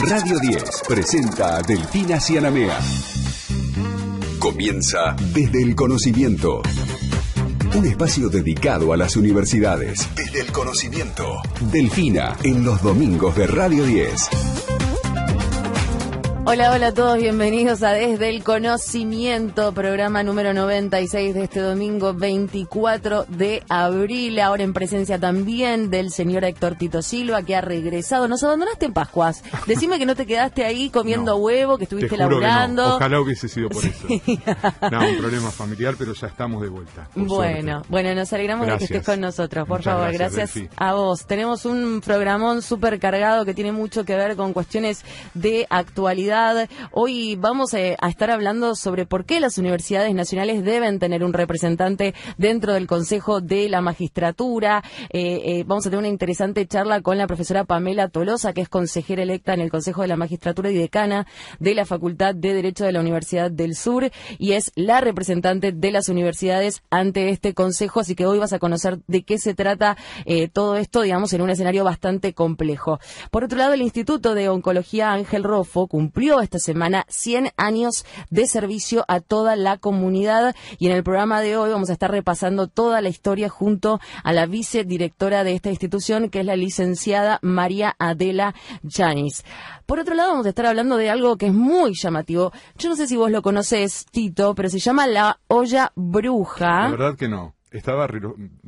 Radio 10 presenta a Delfina Cianamea. Comienza desde el conocimiento. Un espacio dedicado a las universidades. Desde el conocimiento. Delfina en los domingos de Radio 10. Hola, hola a todos, bienvenidos a Desde el Conocimiento, programa número 96 de este domingo 24 de abril, ahora en presencia también del señor Héctor Tito Silva, que ha regresado. Nos abandonaste en Pascuas. Decime que no te quedaste ahí comiendo huevo, que estuviste laburando. Ojalá hubiese sido por eso. no, un problema familiar, pero ya estamos de vuelta. Bueno, bueno, nos alegramos de que estés con nosotros, por favor, gracias, a vos. Tenemos un programón súper cargado que tiene mucho que ver con cuestiones de actualidad Hoy vamos eh, a estar hablando sobre por qué las universidades nacionales deben tener un representante dentro del Consejo de la Magistratura. Eh, eh, vamos a tener una interesante charla con la profesora Pamela Tolosa, que es consejera electa en el Consejo de la Magistratura y decana de la Facultad de Derecho de la Universidad del Sur y es la representante de las universidades ante este Consejo. Así que hoy vas a conocer de qué se trata todo esto, digamos, en un escenario bastante complejo. Por otro lado, el Instituto de Oncología Ángel Rofo cumplió esta semana 100 años de servicio a toda la comunidad y en el programa de hoy vamos a estar repasando toda la historia junto a la vicedirectora de esta institución que es la licenciada María Adela Yanis. Por otro lado vamos a estar hablando de algo que es muy llamativo. Yo no sé si vos lo conoces, Tito, pero se llama la olla bruja. La verdad que no estaba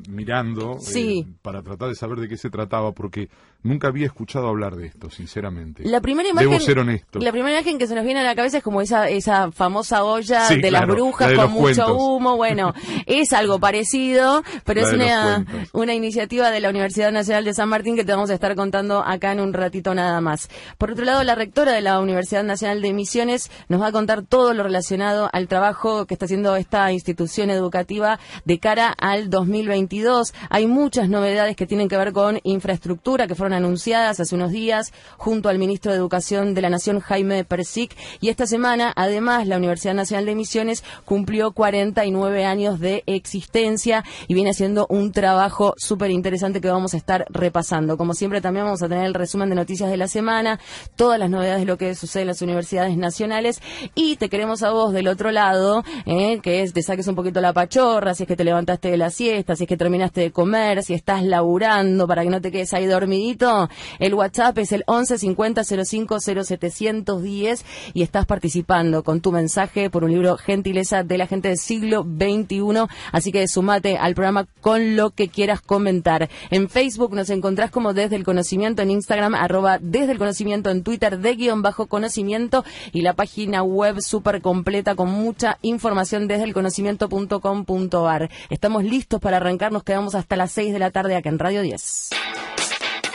mirando eh, para tratar de saber de qué se trataba, porque nunca había escuchado hablar de esto, sinceramente. La primera imagen, Debo ser honesto. La primera imagen que se nos viene a la cabeza es como esa, esa famosa olla de las brujas con mucho humo. Bueno, es algo parecido, pero es una, una iniciativa de la Universidad Nacional de San Martín que te vamos a estar contando acá en un ratito nada más. Por otro lado, la rectora de la Universidad Nacional de Misiones nos va a contar todo lo relacionado al trabajo que está haciendo esta institución educativa de cara al 2022. Hay muchas novedades que tienen que ver con infraestructura que fueron anunciadas hace unos días junto al ministro de Educación de la Nación, Jaime Persic. Y esta semana, además, la Universidad Nacional de Misiones cumplió 49 años de existencia y viene haciendo un trabajo súper interesante que vamos a estar repasando. Como siempre, también vamos a tener el resumen de noticias de la semana, todas las novedades de lo que sucede en las universidades nacionales y te queremos a vos del otro lado, eh, que es te saques un poquito la pachorra, si es que te levantaste de la siesta, si es que terminaste de comer, si estás laburando para que no te quedes ahí dormidito, el WhatsApp es el 11 50 05 0710 y estás participando con tu mensaje por un libro Gentileza de la gente del siglo XXI. Así que sumate al programa con lo que quieras comentar. En Facebook nos encontrás como Desde el Conocimiento, en Instagram arroba Desde el Conocimiento, en Twitter de guion bajo conocimiento y la página web súper completa con mucha información desde el conocimiento.com.ar. Estamos estamos listos para arrancar. Nos quedamos hasta las 6 de la tarde acá en Radio 10.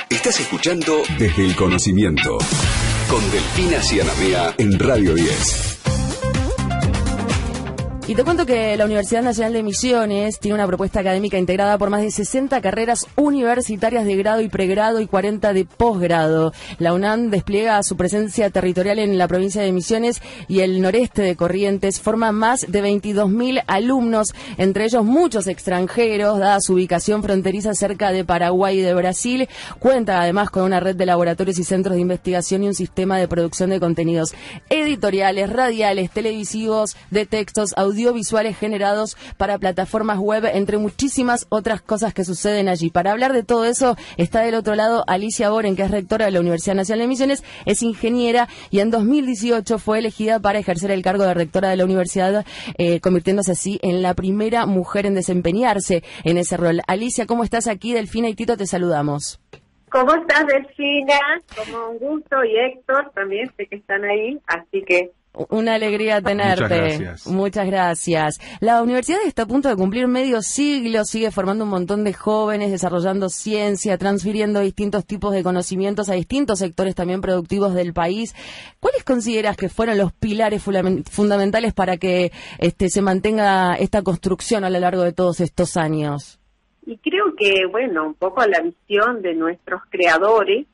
Estás escuchando Desde el Conocimiento con Delfina Cianamea en Radio 10. Y te cuento que la Universidad Nacional de Misiones tiene una propuesta académica integrada por más de 60 carreras universitarias de grado y pregrado y 40 de posgrado. La UNAM despliega su presencia territorial en la provincia de Misiones y el noreste de Corrientes. Forma más de 22.000 alumnos, entre ellos muchos extranjeros, dada su ubicación fronteriza cerca de Paraguay y de Brasil. Cuenta además con una red de laboratorios y centros de investigación y un sistema de producción de contenidos editoriales, radiales, televisivos, de textos, audiovisuales audiovisuales generados para plataformas web, entre muchísimas otras cosas que suceden allí. Para hablar de todo eso está del otro lado Alicia Boren, que es rectora de la Universidad Nacional de Misiones, es ingeniera y en 2018 fue elegida para ejercer el cargo de rectora de la universidad, eh, convirtiéndose así en la primera mujer en desempeñarse en ese rol. Alicia, ¿cómo estás aquí? Delfina y Tito te saludamos. ¿Cómo estás, Delfina? Como un gusto y Héctor también sé que están ahí, así que una alegría tenerte. Muchas gracias. Muchas gracias. La universidad está a punto de cumplir medio siglo, sigue formando un montón de jóvenes, desarrollando ciencia, transfiriendo distintos tipos de conocimientos a distintos sectores también productivos del país. ¿Cuáles consideras que fueron los pilares fundamentales para que este, se mantenga esta construcción a lo largo de todos estos años? Y creo que, bueno, un poco la visión de nuestros creadores,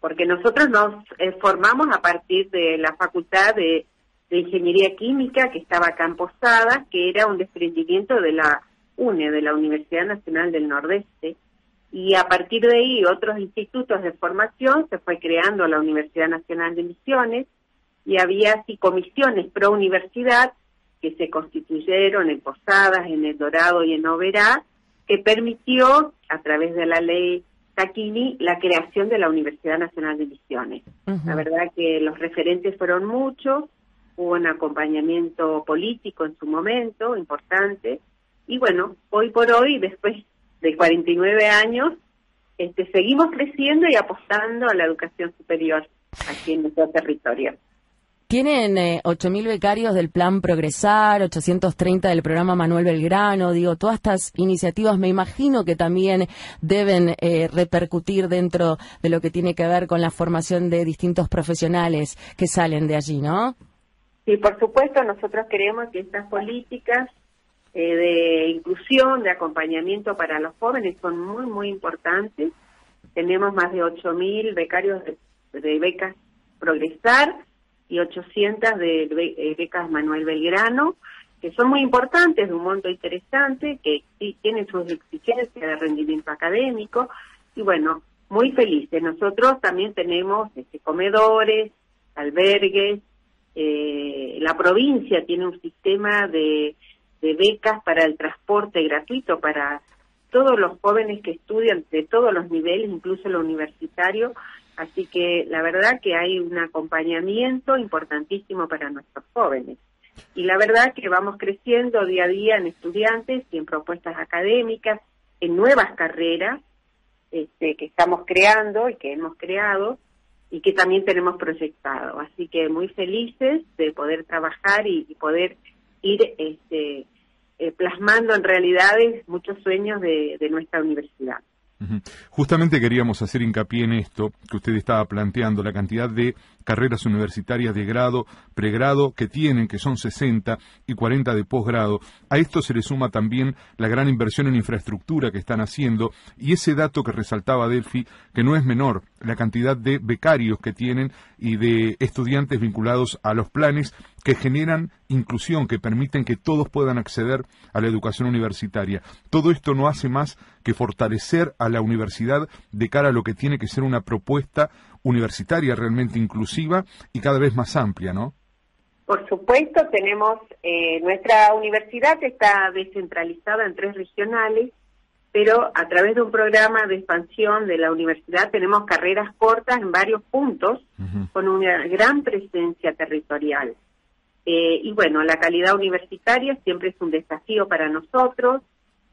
porque nosotros nos eh, formamos a partir de la Facultad de, Ingeniería Química que estaba acá en Posada, que era un desprendimiento de la UNE, de la Universidad Nacional del Nordeste, y a partir de ahí otros institutos de formación se fue creando la Universidad Nacional de Misiones y había así comisiones pro universidad que se constituyeron en Posadas, en El Dorado y en Oberá, que permitió, a través de la ley Taquini, la creación de la Universidad Nacional de Misiones. La verdad que los referentes fueron muchos, hubo un acompañamiento político en su momento importante, y bueno, hoy por hoy, después de 49 años, este, seguimos creciendo y apostando a la educación superior aquí en nuestro territorio. Tienen eh, 8.000 becarios del Plan Progresar, 830 del programa Manuel Belgrano, digo, todas estas iniciativas me imagino que también deben eh, repercutir dentro de lo que tiene que ver con la formación de distintos profesionales que salen de allí, ¿no? Sí, por supuesto, nosotros creemos que estas políticas eh, de inclusión, de acompañamiento para los jóvenes son muy, muy importantes. Tenemos más de 8.000 becarios de, becas Progresar y 800 de eh, becas Manuel Belgrano, que son muy importantes, de un monto interesante, que sí tienen sus exigencias de rendimiento académico. Y bueno, muy felices. Nosotros también tenemos este, comedores, albergues. Eh, la provincia tiene un sistema de de becas para el transporte gratuito para todos los jóvenes que estudian de todos los niveles, incluso lo universitario. Así que la verdad que hay un acompañamiento importantísimo para nuestros jóvenes. Y la verdad que vamos creciendo día a día en estudiantes y en propuestas académicas, en nuevas carreras este, que estamos creando y que hemos creado y que también tenemos proyectado. Así que muy felices de poder trabajar y, poder ir este, eh, plasmando en realidades muchos sueños de nuestra universidad. Justamente queríamos hacer hincapié en esto que usted estaba planteando, la cantidad de carreras universitarias de grado, pregrado que tienen, que son 60 y 40 de posgrado. A esto se le suma también la gran inversión en infraestructura que están haciendo y ese dato que resaltaba Delphi, que no es menor, la cantidad de becarios que tienen y de estudiantes vinculados a los planes que generan inclusión, que permiten que todos puedan acceder a la educación universitaria. Todo esto no hace más que fortalecer a la universidad de cara a lo que tiene que ser una propuesta universitaria realmente inclusiva y cada vez más amplia, ¿no? Por supuesto, tenemos eh, nuestra universidad está descentralizada en tres regionales, pero a través de un programa de expansión de la universidad tenemos carreras cortas en varios puntos con una gran presencia territorial. Eh, y bueno, la calidad universitaria siempre es un desafío para nosotros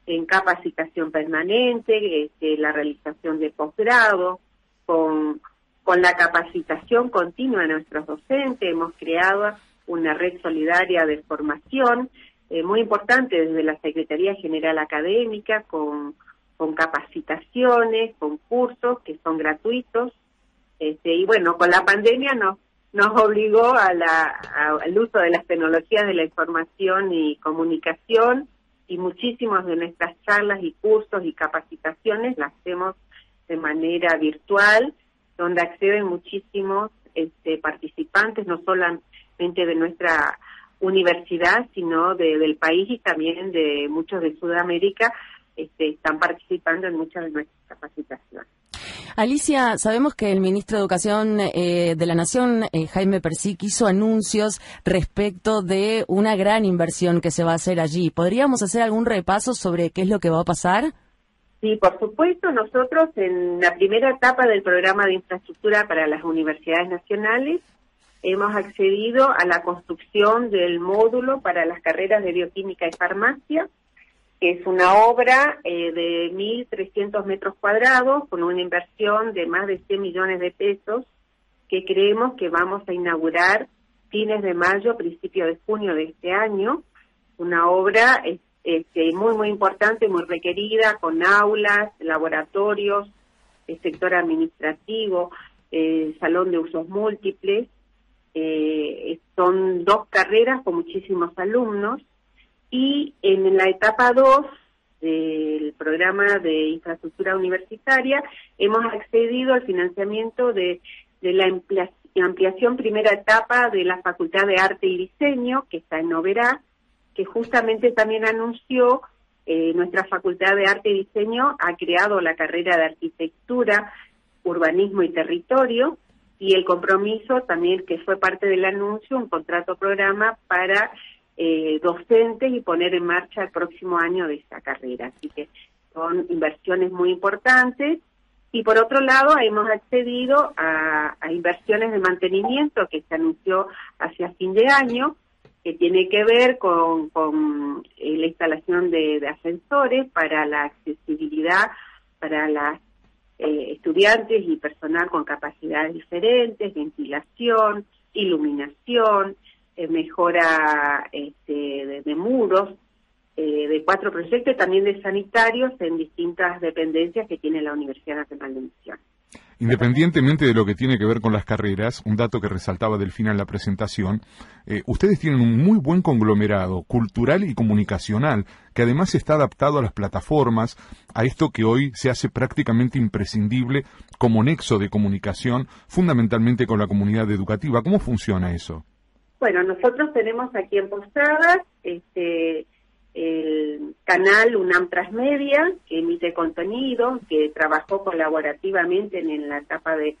en capacitación permanente, este, la realización de posgrado, con con la capacitación continua de nuestros docentes, hemos creado una red solidaria de formación eh, muy importante desde la Secretaría General Académica, con, con capacitaciones, con cursos que son gratuitos. Este, y bueno, con la pandemia nos, nos obligó a la, al uso de las tecnologías de la información y comunicación y muchísimas de nuestras charlas y cursos y capacitaciones las hacemos de manera virtual donde acceden muchísimos este, participantes, no solamente de nuestra universidad, sino de, del país y también de muchos de Sudamérica, este, están participando en muchas de nuestras capacitaciones. Alicia, sabemos que el ministro de Educación eh, de la Nación, eh, Jaime Persic, hizo anuncios respecto de una gran inversión que se va a hacer allí. ¿Podríamos hacer algún repaso sobre qué es lo que va a pasar? Sí, por supuesto, nosotros en la primera etapa del programa de infraestructura para las universidades nacionales hemos accedido a la construcción del módulo para las carreras de bioquímica y farmacia, que es una obra eh, de 1.300 metros cuadrados con una inversión de más de 100 millones de pesos que creemos que vamos a inaugurar fines de mayo, principio de junio de este año. Una obra este, muy, muy importante, muy requerida, con aulas, laboratorios, el sector administrativo, eh, salón de usos múltiples. Eh, son dos carreras con muchísimos alumnos y en la etapa 2 del programa de infraestructura universitaria hemos accedido al financiamiento de, de la ampliación primera etapa de la Facultad de Arte y Diseño, que está en Noverá, que justamente también anunció eh, nuestra Facultad de Arte y Diseño ha creado la carrera de Arquitectura, Urbanismo y Territorio y el compromiso también que fue parte del anuncio, un contrato programa para eh, docentes y poner en marcha el próximo año de esta carrera. Así que son inversiones muy importantes. Y por otro lado, hemos accedido a, inversiones de mantenimiento que se anunció hacia fin de año, que tiene que ver con, eh, la instalación de, ascensores para la accesibilidad para las eh, estudiantes y personal con capacidades diferentes, ventilación, iluminación, eh, mejora este, de, muros, eh, de cuatro proyectos, también de sanitarios en distintas dependencias que tiene la Universidad Nacional de Misiones. Independientemente de lo que tiene que ver con las carreras, un dato que resaltaba Delfina en la presentación, eh, ustedes tienen un muy buen conglomerado cultural y comunicacional, que además está adaptado a las plataformas, a esto que hoy se hace prácticamente imprescindible como nexo de comunicación, fundamentalmente con la comunidad educativa. ¿Cómo funciona eso? Bueno, nosotros tenemos aquí en Posadas este, el canal UNAM Transmedia, que emite contenido, que trabajó colaborativamente en, la etapa de,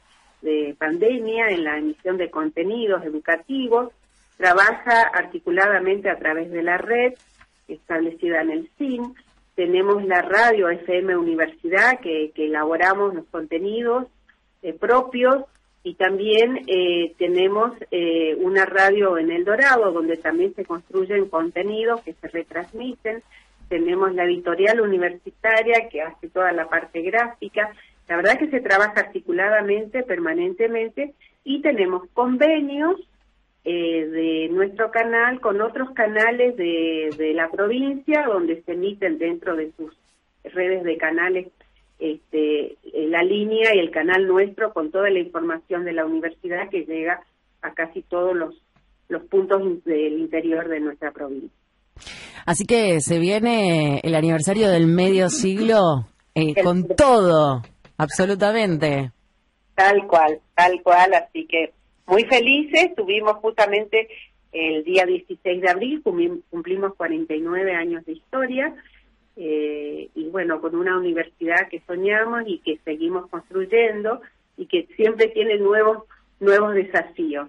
pandemia, en la emisión de contenidos educativos, trabaja articuladamente a través de la red establecida en el CIN. Tenemos la radio FM Universidad, que, elaboramos los contenidos eh, propios y también eh, tenemos eh, una radio en El Dorado donde también se construyen contenidos que se retransmiten. Tenemos la editorial universitaria que hace toda la parte gráfica. La verdad que se trabaja articuladamente, permanentemente, y tenemos convenios eh, de nuestro canal con otros canales de, de la provincia donde se emiten dentro de sus redes de canales este, la línea y el canal nuestro con toda la información de la universidad que llega a casi todos los, los puntos del interior de nuestra provincia. Así que se viene el aniversario del medio siglo eh, con todo, absolutamente. Tal cual, tal cual, así que muy felices, tuvimos justamente el día 16 de abril, cumplimos 49 años de historia, eh, y bueno, con una universidad que soñamos y que seguimos construyendo y que siempre tiene nuevos, nuevos desafíos.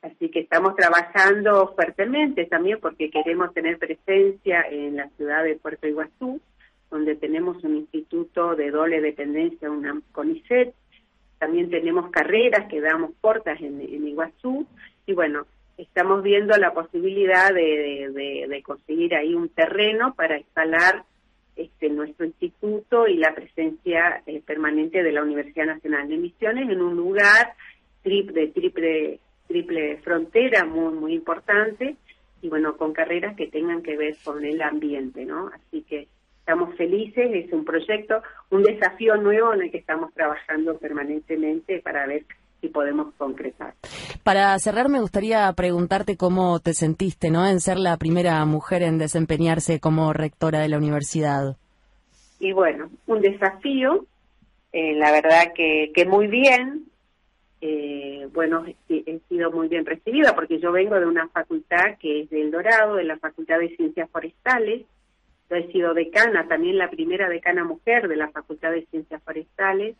Así que estamos trabajando fuertemente también porque queremos tener presencia en la ciudad de Puerto Iguazú, donde tenemos un instituto de doble dependencia, una CONICET. También tenemos carreras que damos cortas en, Iguazú. Y bueno, estamos viendo la posibilidad de, de conseguir ahí un terreno para instalar este, nuestro instituto y la presencia eh, permanente de la Universidad Nacional de Misiones en un lugar triple, triple, triple frontera muy, muy importante y bueno, con carreras que tengan que ver con el ambiente, ¿no? Así que estamos felices, es un proyecto, un desafío nuevo en el que estamos trabajando permanentemente para ver si podemos concretar. Para cerrar, me gustaría preguntarte cómo te sentiste, ¿no? En ser la primera mujer en desempeñarse como rectora de la universidad. Y bueno, un desafío, eh, la verdad que, que muy bien, eh, bueno, he, sido muy bien recibida porque yo vengo de una facultad que es del Dorado, de la Facultad de Ciencias Forestales, yo he sido decana, también la primera decana mujer de la Facultad de Ciencias Forestales,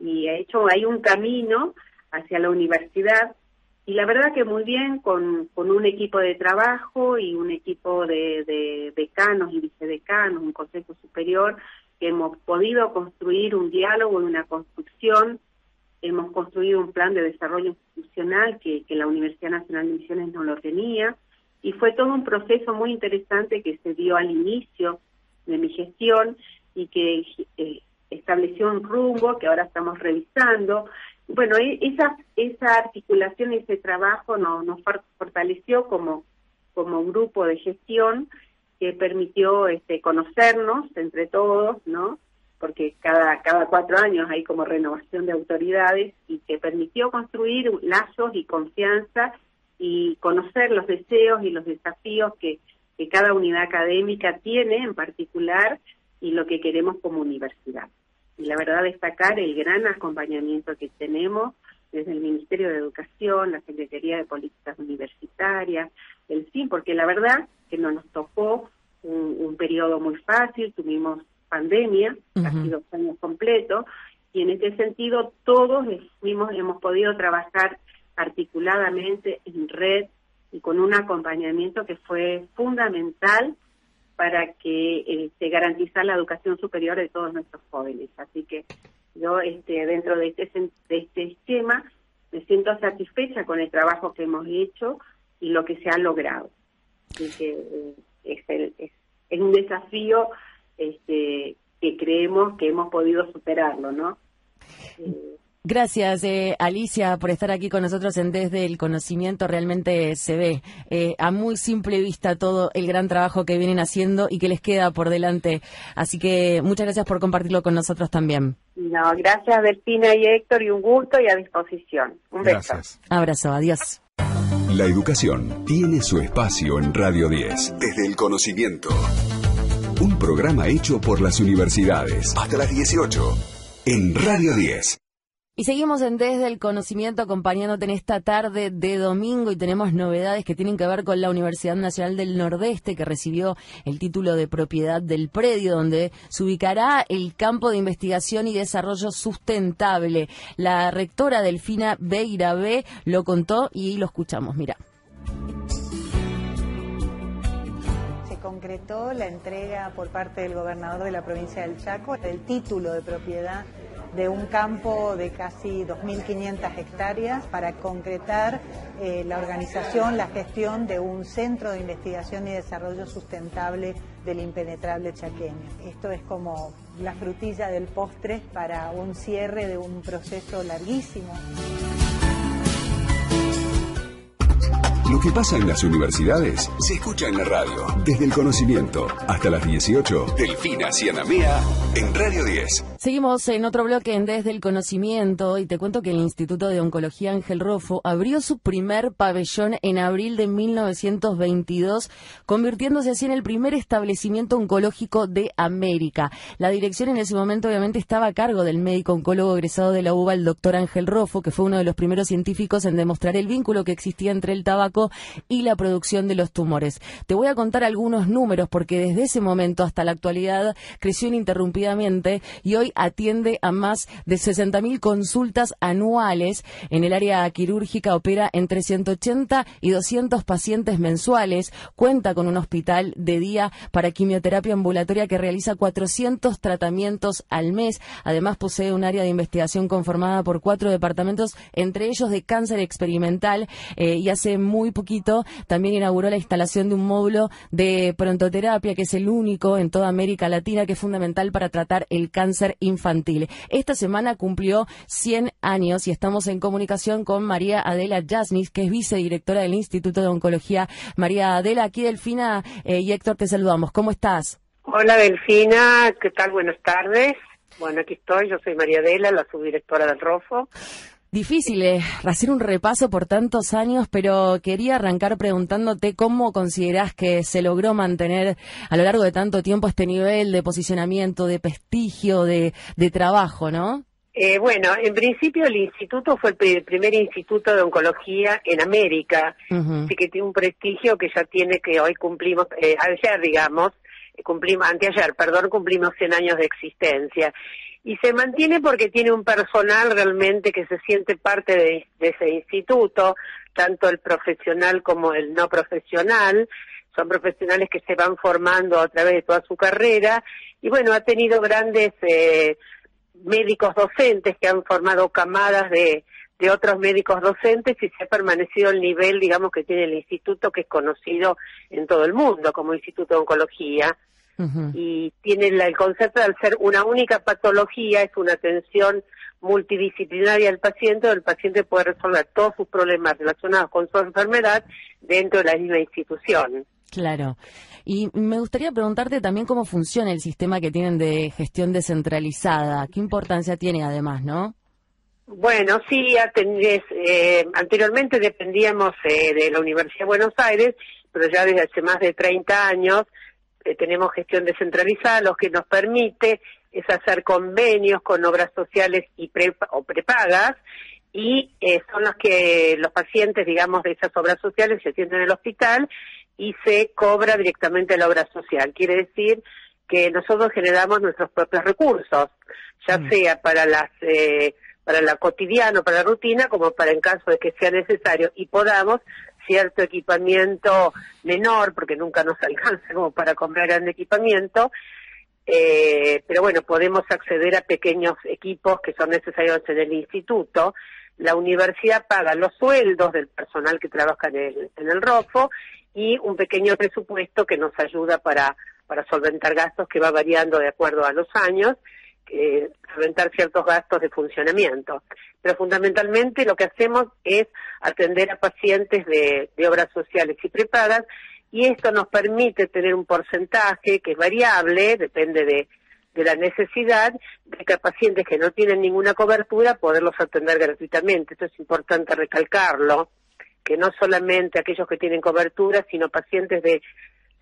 y he hecho ahí un camino hacia la universidad. Y la verdad que muy bien con, con un equipo de trabajo y un equipo de, de decanos y vicedecanos, un consejo superior, que hemos podido construir un diálogo y una construcción, hemos construido un plan de desarrollo institucional que, que la Universidad Nacional de Misiones no lo tenía, y fue todo un proceso muy interesante que se dio al inicio de mi gestión y que eh, estableció un rumbo que ahora estamos revisando. Bueno, e-, esa, esa articulación ese trabajo nos, nos fortaleció como, como grupo de gestión que permitió este, conocernos entre todos, ¿no? Porque cada, cada cuatro años hay como renovación de autoridades y que permitió construir lazos y confianza y conocer los deseos y los desafíos que cada unidad académica tiene en particular y lo que queremos como universidad y la verdad destacar el gran acompañamiento que tenemos desde el Ministerio de Educación, la Secretaría de Políticas Universitarias, el CIN, porque la verdad que no nos tocó un, periodo muy fácil, tuvimos pandemia, casi dos años completos, y en ese sentido todos mismos hemos podido trabajar articuladamente en red y con un acompañamiento que fue fundamental para que se garantizar la educación superior de todos nuestros jóvenes. Así que yo este, dentro de este, de este esquema me siento satisfecha con el trabajo que hemos hecho y lo que se ha logrado. Así que eh, es, es, un desafío este, que creemos que hemos podido superarlo, ¿no? Eh, Gracias, eh, Alicia, por estar aquí con nosotros en Desde el Conocimiento. Realmente se ve eh, a muy simple vista todo el gran trabajo que vienen haciendo y que les queda por delante. Así que muchas gracias por compartirlo con nosotros también. No, gracias, Bertina y Héctor, y un gusto y a disposición. Un beso. Abrazo, adiós. La educación tiene su espacio en Radio 10. Desde el Conocimiento. Un programa hecho por las universidades. Hasta las 18. En Radio 10. Y seguimos en Desde el Conocimiento acompañándote en esta tarde de domingo y tenemos novedades que tienen que ver con la Universidad Nacional del Nordeste que recibió el título de propiedad del predio donde se ubicará el campo de investigación y desarrollo sustentable. La rectora Delfina Beira B lo contó y lo escuchamos, mira. Se concretó la entrega por parte del gobernador de la provincia del Chaco del título de propiedad de un campo de casi 2.500 hectáreas para concretar eh, la organización, la gestión de un centro de investigación y desarrollo sustentable del impenetrable chaqueño. Esto es como la frutilla del postre para un cierre de un proceso larguísimo. Lo que pasa en las universidades se escucha en la radio. Desde el conocimiento hasta las 18. Delfina Cianamea en Radio 10. Seguimos en otro bloque en Desde el Conocimiento y te cuento que el Instituto de Oncología Ángel Rofo abrió su primer pabellón en abril de 1922, convirtiéndose así en el primer establecimiento oncológico de América. La dirección en ese momento obviamente estaba a cargo del médico oncólogo egresado de la UBA, el doctor Ángel Rofo, que fue uno de los primeros científicos en demostrar el vínculo que existía entre el tabaco y la producción de los tumores. Te voy a contar algunos números porque desde ese momento hasta la actualidad creció ininterrumpidamente y hoy atiende a más de 60.000 consultas anuales. En el área quirúrgica opera entre 180 y 200 pacientes mensuales. Cuenta con un hospital de día para quimioterapia ambulatoria que realiza 400 tratamientos al mes. Además posee un área de investigación conformada por cuatro departamentos, entre ellos de cáncer experimental eh, y hace muy poquito también inauguró la instalación de un módulo de prontoterapia que es el único en toda América Latina que es fundamental para tratar el cáncer infantil. Esta semana cumplió 100 años y estamos en comunicación con María Adela Yasmis, que es vicedirectora del Instituto de Oncología. María Adela, aquí Delfina eh, y Héctor te saludamos. ¿Cómo estás? Hola Delfina, ¿qué tal? Buenas tardes. Bueno, aquí estoy, yo soy María Adela, la subdirectora del ROFO. Difícil eh, hacer un repaso por tantos años, pero quería arrancar preguntándote cómo considerás que se logró mantener a lo largo de tanto tiempo este nivel de posicionamiento, de prestigio, de, trabajo, ¿no? Eh, bueno, en principio el instituto fue el primer instituto de oncología en América, así que tiene un prestigio que ya tiene que hoy cumplimos, eh, ayer digamos, cumplimos, anteayer, perdón, cumplimos 100 años de existencia y se mantiene porque tiene un personal realmente que se siente parte de, ese instituto, tanto el profesional como el no profesional, son profesionales que se van formando a través de toda su carrera. Y bueno, ha tenido grandes eh, médicos docentes que han formado camadas de, de otros médicos docentes y se ha permanecido el nivel, digamos, que tiene el instituto, que es conocido en todo el mundo como Instituto de Oncología y tiene el concepto de ser una única patología, es una atención multidisciplinaria al paciente, el paciente puede resolver todos sus problemas relacionados con su enfermedad dentro de la misma institución. Claro. Y me gustaría preguntarte también cómo funciona el sistema que tienen de gestión descentralizada. ¿Qué importancia tiene además, no? Bueno, sí, eh, anteriormente dependíamos eh, de la Universidad de Buenos Aires, pero ya desde hace más de 30 años eh, tenemos gestión descentralizada, lo que nos permite es hacer convenios con obras sociales y o prepagas y eh, son los que los pacientes, digamos, de esas obras sociales se sienten en el hospital y se cobra directamente la obra social. Quiere decir que nosotros generamos nuestros propios recursos, ya mm. sea para las eh, para la cotidiano, para la rutina, como para en caso de que sea necesario y podamos cierto equipamiento menor, porque nunca nos alcanza como para comprar gran equipamiento, eh, pero bueno, podemos acceder a pequeños equipos que son necesarios en el instituto. La universidad paga los sueldos del personal que trabaja en el, en el ROFO y un pequeño presupuesto que nos ayuda para, para solventar gastos que va variando de acuerdo a los años, eh, solventar ciertos gastos de funcionamiento. Pero fundamentalmente lo que hacemos es atender a pacientes de, de obras sociales y prepagas y esto nos permite tener un porcentaje que es variable, depende de, la necesidad, de que pacientes que no tienen ninguna cobertura poderlos atender gratuitamente. Esto es importante recalcarlo, que no solamente aquellos que tienen cobertura, sino pacientes de,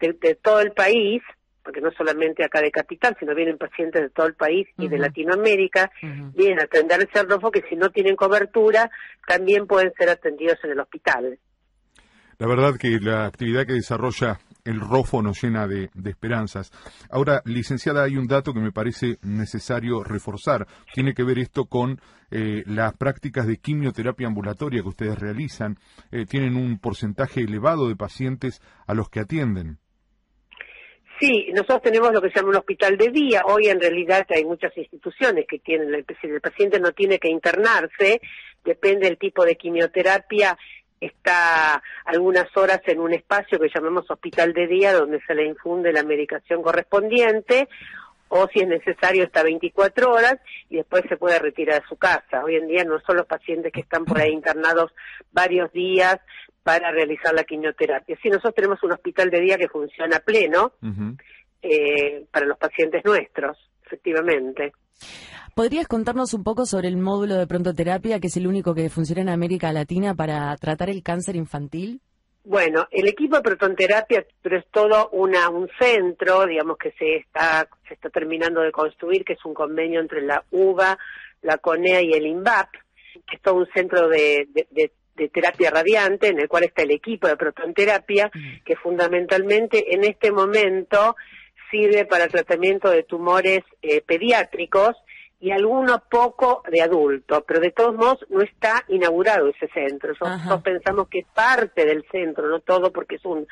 de, todo el país, porque no solamente acá de Capital, sino vienen pacientes de todo el país y de Latinoamérica, vienen a atenderse al ROFO que si no tienen cobertura también pueden ser atendidos en el hospital. La verdad que la actividad que desarrolla el ROFO nos llena de, esperanzas. Ahora, licenciada, hay un dato que me parece necesario reforzar. Tiene que ver esto con eh, las prácticas de quimioterapia ambulatoria que ustedes realizan. Eh, tienen un porcentaje elevado de pacientes a los que atienden. Sí, nosotros tenemos lo que se llama un hospital de día. Hoy en realidad hay muchas instituciones que tienen, el paciente no tiene que internarse, depende del tipo de quimioterapia está algunas horas en un espacio que llamamos hospital de día donde se le infunde la medicación correspondiente o si es necesario está 24 horas y después se puede retirar a su casa. Hoy en día no son los pacientes que están por ahí internados varios días para realizar la quimioterapia. Sí, nosotros tenemos un hospital de día que funciona pleno eh, para los pacientes nuestros, efectivamente. ¿Podrías contarnos un poco sobre el módulo de prontoterapia, que es el único que funciona en América Latina para tratar el cáncer infantil? Bueno, el equipo de protonterapia pero es todo una, un centro, digamos que se está, se está terminando de construir, que es un convenio entre la UBA, la CONEA y el INVAP, que es todo un centro de, de, terapia radiante, en el cual está el equipo de protonterapia, mm. que fundamentalmente en este momento sirve para tratamiento de tumores eh, pediátricos y alguno poco de adulto, pero de todos modos no está inaugurado ese centro. Nosotros pensamos que es parte del centro, no todo, porque es un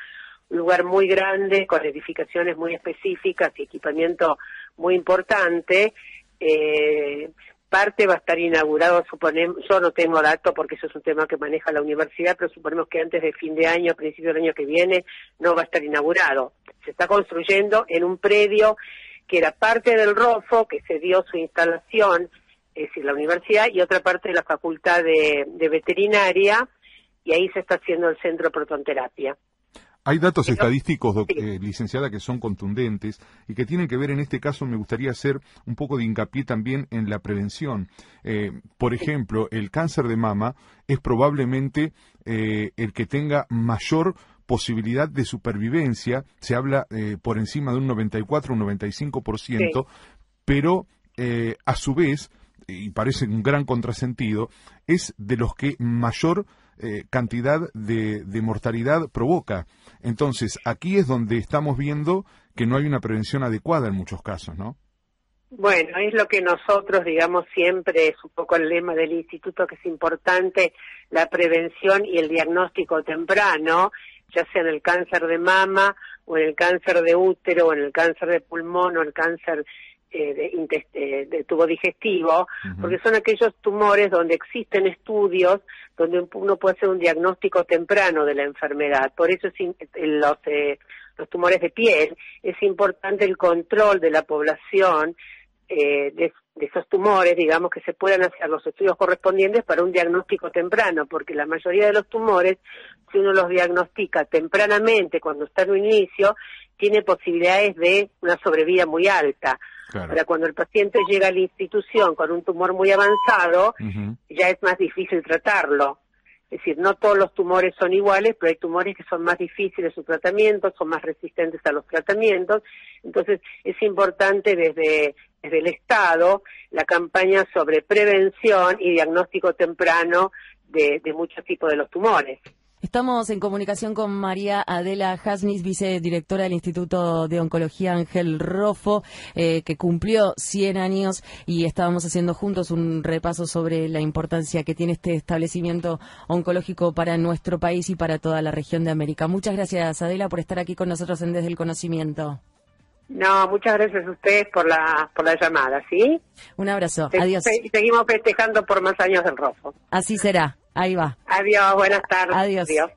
lugar muy grande, con edificaciones muy específicas y equipamiento muy importante. Eh, parte va a estar inaugurado, suponemos, yo no tengo datos porque eso es un tema que maneja la universidad, pero suponemos que antes de fin de año, principio del año que viene, no va a estar inaugurado. Se está construyendo en un predio que era parte del ROFO, que se dio su instalación, es decir, la universidad, y otra parte de la Facultad de, Veterinaria, y ahí se está haciendo el centro de protonterapia. Hay datos estadísticos, eh, licenciada, que son contundentes y que tienen que ver, en este caso, me gustaría hacer un poco de hincapié también en la prevención. Eh, por ejemplo, el cáncer de mama es probablemente eh, el que tenga mayor posibilidad de supervivencia, se habla eh, por encima de un 94, un 95%, pero eh, a su vez, y parece un gran contrasentido, es de los que mayor eh, cantidad de, de, mortalidad provoca. Entonces, aquí es donde estamos viendo que no hay una prevención adecuada en muchos casos, ¿no? Bueno, es lo que nosotros, digamos, siempre es un poco el lema del instituto, que es importante la prevención y el diagnóstico temprano, ya sea en el cáncer de mama o en el cáncer de útero o en el cáncer de pulmón o el cáncer eh, de, eh, de, tubo digestivo, porque son aquellos tumores donde existen estudios donde uno puede hacer un diagnóstico temprano de la enfermedad. Por eso es los, eh, los tumores de piel es importante el control de la población eh, de, esos tumores, digamos, que se puedan hacer los estudios correspondientes para un diagnóstico temprano, porque la mayoría de los tumores, si uno los diagnostica tempranamente, cuando está en un inicio, tiene posibilidades de una sobrevida muy alta. Ahora, cuando el paciente llega a la institución con un tumor muy avanzado, ya es más difícil tratarlo. Es decir, no todos los tumores son iguales, pero hay tumores que son más difíciles su tratamiento, son más resistentes a los tratamientos. Entonces, es importante desde, desde el Estado la campaña sobre prevención y diagnóstico temprano de, de muchos tipos de los tumores. Estamos en comunicación con María Adela Hasnis, vicedirectora del Instituto de Oncología Ángel Rofo, eh, que cumplió 100 años y estábamos haciendo juntos un repaso sobre la importancia que tiene este establecimiento oncológico para nuestro país y para toda la región de América. Muchas gracias, Adela, por estar aquí con nosotros en Desde el Conocimiento. No, muchas gracias a ustedes por la, por la llamada, ¿sí? Un abrazo, adiós. seguimos festejando por más años del Rofo. Así será. Ahí va. Adiós, buenas tardes. Adiós. Adiós.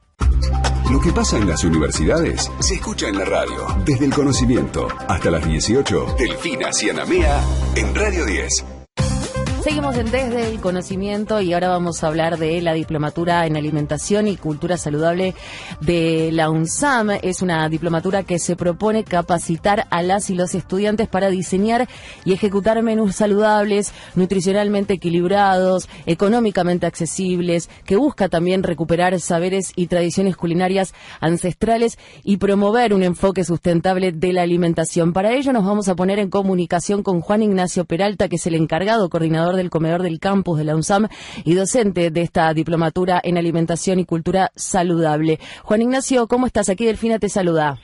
Lo que pasa en las universidades se escucha en la radio. Desde el conocimiento hasta las 18. Delfina Cianamea en Radio 10. Seguimos en Desde el Conocimiento y ahora vamos a hablar de la diplomatura en alimentación y cultura saludable de la UNSAM. Es una diplomatura que se propone capacitar a las y los estudiantes para diseñar y ejecutar menús saludables, nutricionalmente equilibrados, económicamente accesibles, que busca también recuperar saberes y tradiciones culinarias ancestrales y promover un enfoque sustentable de la alimentación. Para ello nos vamos a poner en comunicación con Juan Ignacio Peralta, que es el encargado coordinador del comedor del campus de la UNSAM y docente de esta diplomatura en alimentación y cultura saludable. Juan Ignacio, ¿cómo estás? Aquí Delfina te saluda.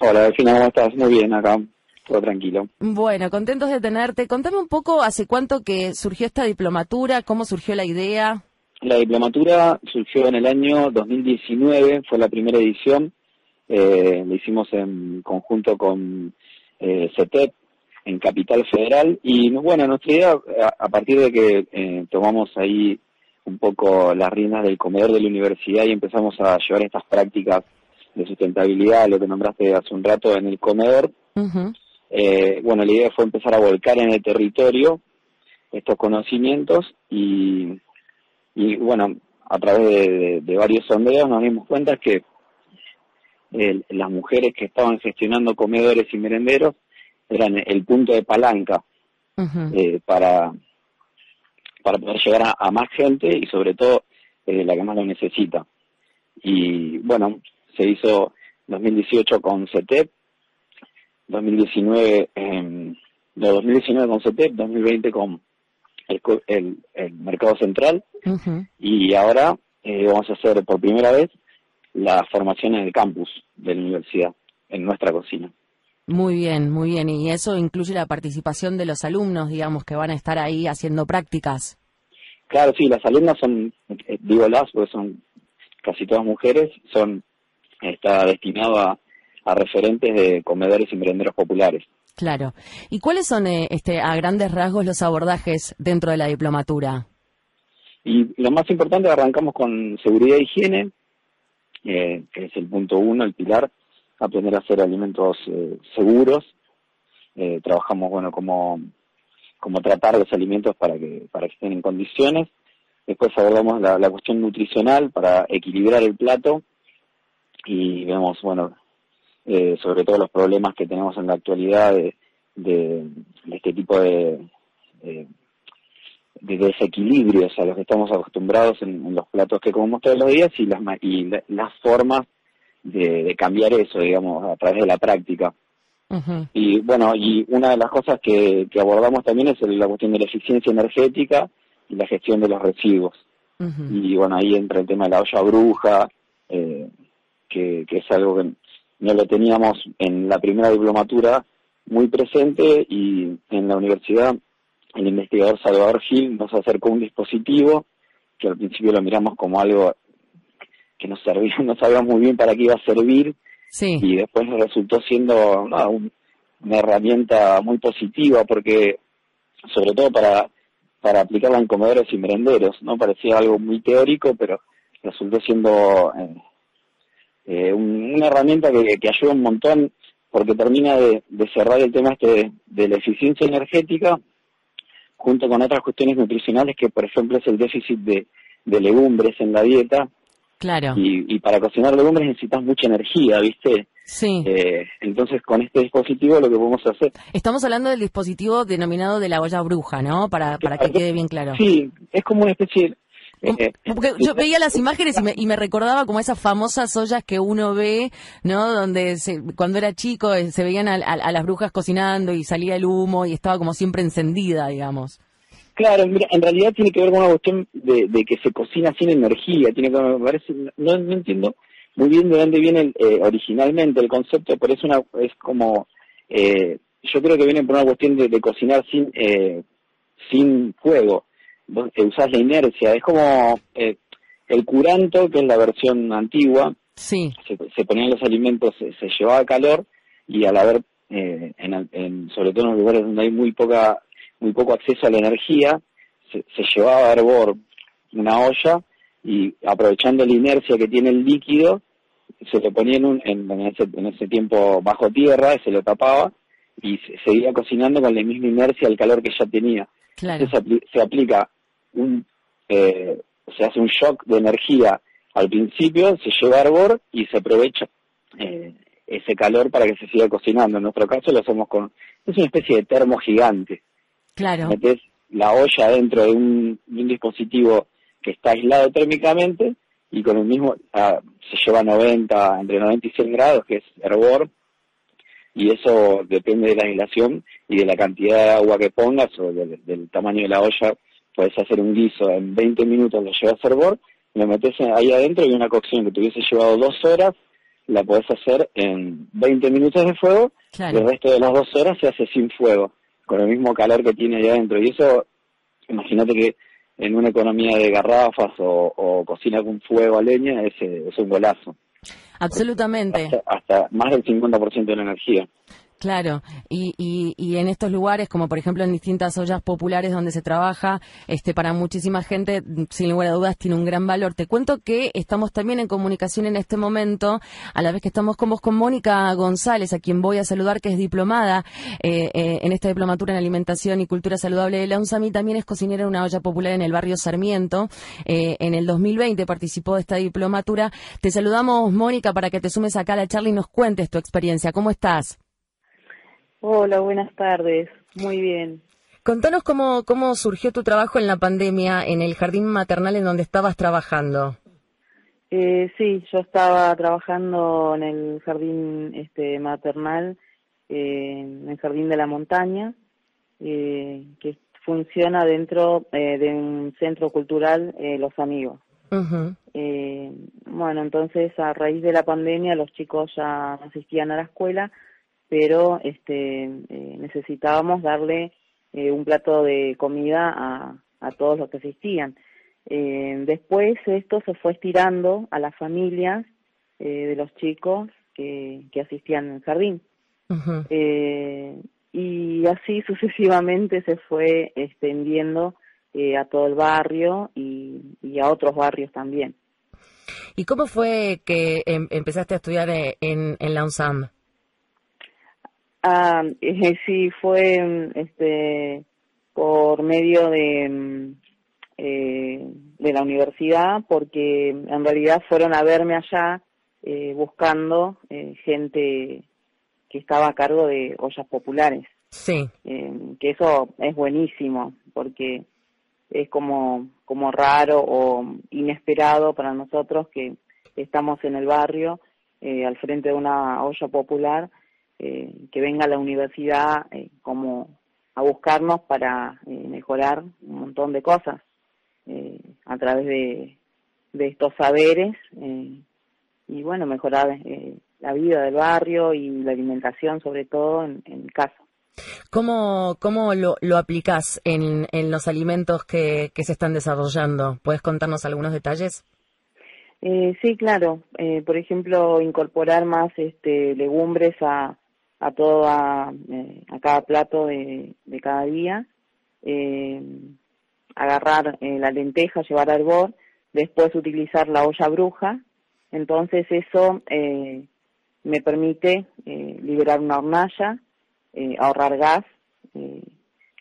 Hola Delfina, ¿cómo estás? Muy bien acá. Todo tranquilo. Bueno, contentos de tenerte. Contame un poco hace cuánto que surgió esta diplomatura, cómo surgió la idea. La diplomatura surgió en el año 2019, fue la primera edición. Eh, lo hicimos en conjunto con eh, CETEP, en Capital Federal. Y bueno, nuestra idea, a, partir de que eh, tomamos ahí un poco las riendas del comedor de la universidad y empezamos a llevar estas prácticas de sustentabilidad, lo que nombraste hace un rato en el comedor, eh, bueno, la idea fue empezar a volcar en el territorio estos conocimientos y, y bueno, a través de, varios sondeos nos dimos cuenta que las mujeres que estaban gestionando comedores y merenderos eran el punto de palanca eh, para, para poder llegar a, más gente y sobre todo eh, la que más lo necesita. Y bueno, se hizo 2018 con CETEP, 2019, eh, 2019 con CETEP, 2020 con el, el, Mercado Central y ahora eh, vamos a hacer por primera vez la formación en el campus de la universidad, en nuestra cocina. Muy bien, muy bien. Y eso incluye la participación de los alumnos, digamos, que van a estar ahí haciendo prácticas. Claro, sí, las alumnas son, eh, digo las, porque son casi todas mujeres, son, está destinado a, referentes de comedores y merenderos populares. Claro. ¿Y cuáles son, eh, este, a grandes rasgos, los abordajes dentro de la diplomatura? Y lo más importante, arrancamos con seguridad e higiene, eh, que es el punto uno, el pilar aprender a hacer alimentos eh, seguros. Eh, trabajamos, bueno, como, como tratar los alimentos para que, para que estén en condiciones. Después abordamos la, la cuestión nutricional para equilibrar el plato y vemos, bueno, eh, sobre todo los problemas que tenemos en la actualidad de, de, este tipo de, de, desequilibrios a los que estamos acostumbrados en, los platos que comemos todos los días y las, y las formas de, cambiar eso, digamos, a través de la práctica. Y bueno, y una de las cosas que, abordamos también es la cuestión de la eficiencia energética y la gestión de los residuos. Y bueno, ahí entra el tema de la olla bruja, eh, que, que es algo que no lo teníamos en la primera diplomatura muy presente y en la universidad el investigador Salvador Gil nos acercó un dispositivo que al principio lo miramos como algo que no servía, no sabíamos muy bien para qué iba a servir y después resultó siendo una herramienta muy positiva porque sobre todo para para aplicarla en comedores y merenderos, ¿no? Parecía algo muy teórico, pero resultó siendo eh, eh, una herramienta que, ayuda un montón porque termina de, cerrar el tema este de, la eficiencia energética junto con otras cuestiones nutricionales que, por ejemplo, es el déficit de legumbres en la dieta, Claro. Y, para cocinar legumbres necesitas mucha energía, ¿viste? Sí. Eh, entonces, con este dispositivo lo que podemos hacer... Estamos hablando del dispositivo denominado de la olla bruja, ¿no? Para, para que quede bien claro. Sí, es como una especie... Eh, porque yo veía las imágenes y me, y me, recordaba como esas famosas ollas que uno ve, ¿no? Donde se, cuando era chico eh, se veían a, las brujas cocinando y salía el humo y estaba como siempre encendida, digamos. Claro, mira, en realidad tiene que ver con una cuestión de, que se cocina sin energía. Tiene que, me parece, no, entiendo muy bien de dónde viene eh, originalmente el concepto, pero es una, es como, eh, yo creo que viene por una cuestión de, cocinar sin, eh, sin fuego. Vos usás la inercia, es como el curanto, que es la versión antigua. Sí. Se, ponían los alimentos, se, llevaba calor y al haber, en, sobre todo en los lugares donde hay muy poca muy poco acceso a la energía, se, llevaba a hervor una olla y aprovechando la inercia que tiene el líquido, se le ponía en, un, en, ese, en ese tiempo bajo tierra, se lo tapaba y se, seguía cocinando con la misma inercia al calor que ya tenía. Claro. se, aplica un, eh, se hace un shock de energía al principio, se lleva a hervor y se aprovecha eh, ese calor para que se siga cocinando. En nuestro caso lo hacemos con, es una especie de termo gigante. Claro. Metes la olla dentro de un, dispositivo que está aislado térmicamente y con el mismo, ah, se lleva 90, entre 90 y 100 grados, que es hervor, y eso depende de la aislación y de la cantidad de agua que pongas o del, tamaño de la olla. Puedes hacer un guiso en 20 minutos, lo llevas a hervor, lo metes ahí adentro y una cocción que te hubiese llevado dos horas, la puedes hacer en 20 minutos de fuego, y el resto de las dos horas se hace sin fuego con el mismo calor que tiene ahí adentro. Y eso, imagínate que en una economía de garrafas o, cocina con fuego a leña es, es un golazo. Absolutamente. Hasta, hasta más del 50% de la energía. Claro, y, y, y, en estos lugares, como por ejemplo en distintas ollas populares donde se trabaja, este, para muchísima gente, sin lugar a dudas, tiene un gran valor. Te cuento que estamos también en comunicación en este momento, a la vez que estamos con vos con Mónica González, a quien voy a saludar, que es diplomada eh, eh, en esta diplomatura en alimentación y cultura saludable de la UNSAMI, también es cocinera en una olla popular en el barrio Sarmiento. Eh, en el 2020 participó de esta diplomatura. Te saludamos, Mónica, para que te sumes acá a la charla y nos cuentes tu experiencia. ¿Cómo estás? Hola, buenas tardes. Muy bien. Contanos cómo, cómo surgió tu trabajo en la pandemia en el jardín maternal en donde estabas trabajando. Eh, sí, yo estaba trabajando en el jardín este, maternal, eh, en el jardín de la montaña, eh, que funciona dentro eh, de un centro cultural, Los Amigos. bueno, entonces a raíz de la pandemia los chicos ya asistían a la escuela pero este, eh, necesitábamos darle eh, un plato de comida a, a todos los que asistían. Eh, después esto se fue estirando a las familias de los chicos que, que asistían al jardín. y así sucesivamente se fue extendiendo a todo el barrio y, y, a otros barrios también. ¿Y cómo fue que em, empezaste a estudiar en, en la UNSAM? Ah, eh, sí, fue este por medio de, eh, de la universidad, porque en realidad fueron a verme allá eh, buscando eh, gente que estaba a cargo de ollas populares. Sí. que eso es buenísimo, porque es como, como raro o inesperado para nosotros que estamos en el barrio, al frente de una olla popular, eh, que venga la universidad eh, como a buscarnos para eh, mejorar un montón de cosas a través de, de estos saberes y bueno, mejorar la vida del barrio y la alimentación sobre todo en, en casa. ¿Cómo, cómo lo, lo aplicás en, en los alimentos que, que se están desarrollando? ¿Puedes contarnos algunos detalles? Eh, sí, claro. Eh, por ejemplo, incorporar más este, legumbres a, a todo a, eh, a cada plato de, de cada día, eh, agarrar eh, la lenteja, llevar al hervor, después utilizar la olla bruja, entonces eso eh, me permite eh, liberar una hornalla, ahorrar gas,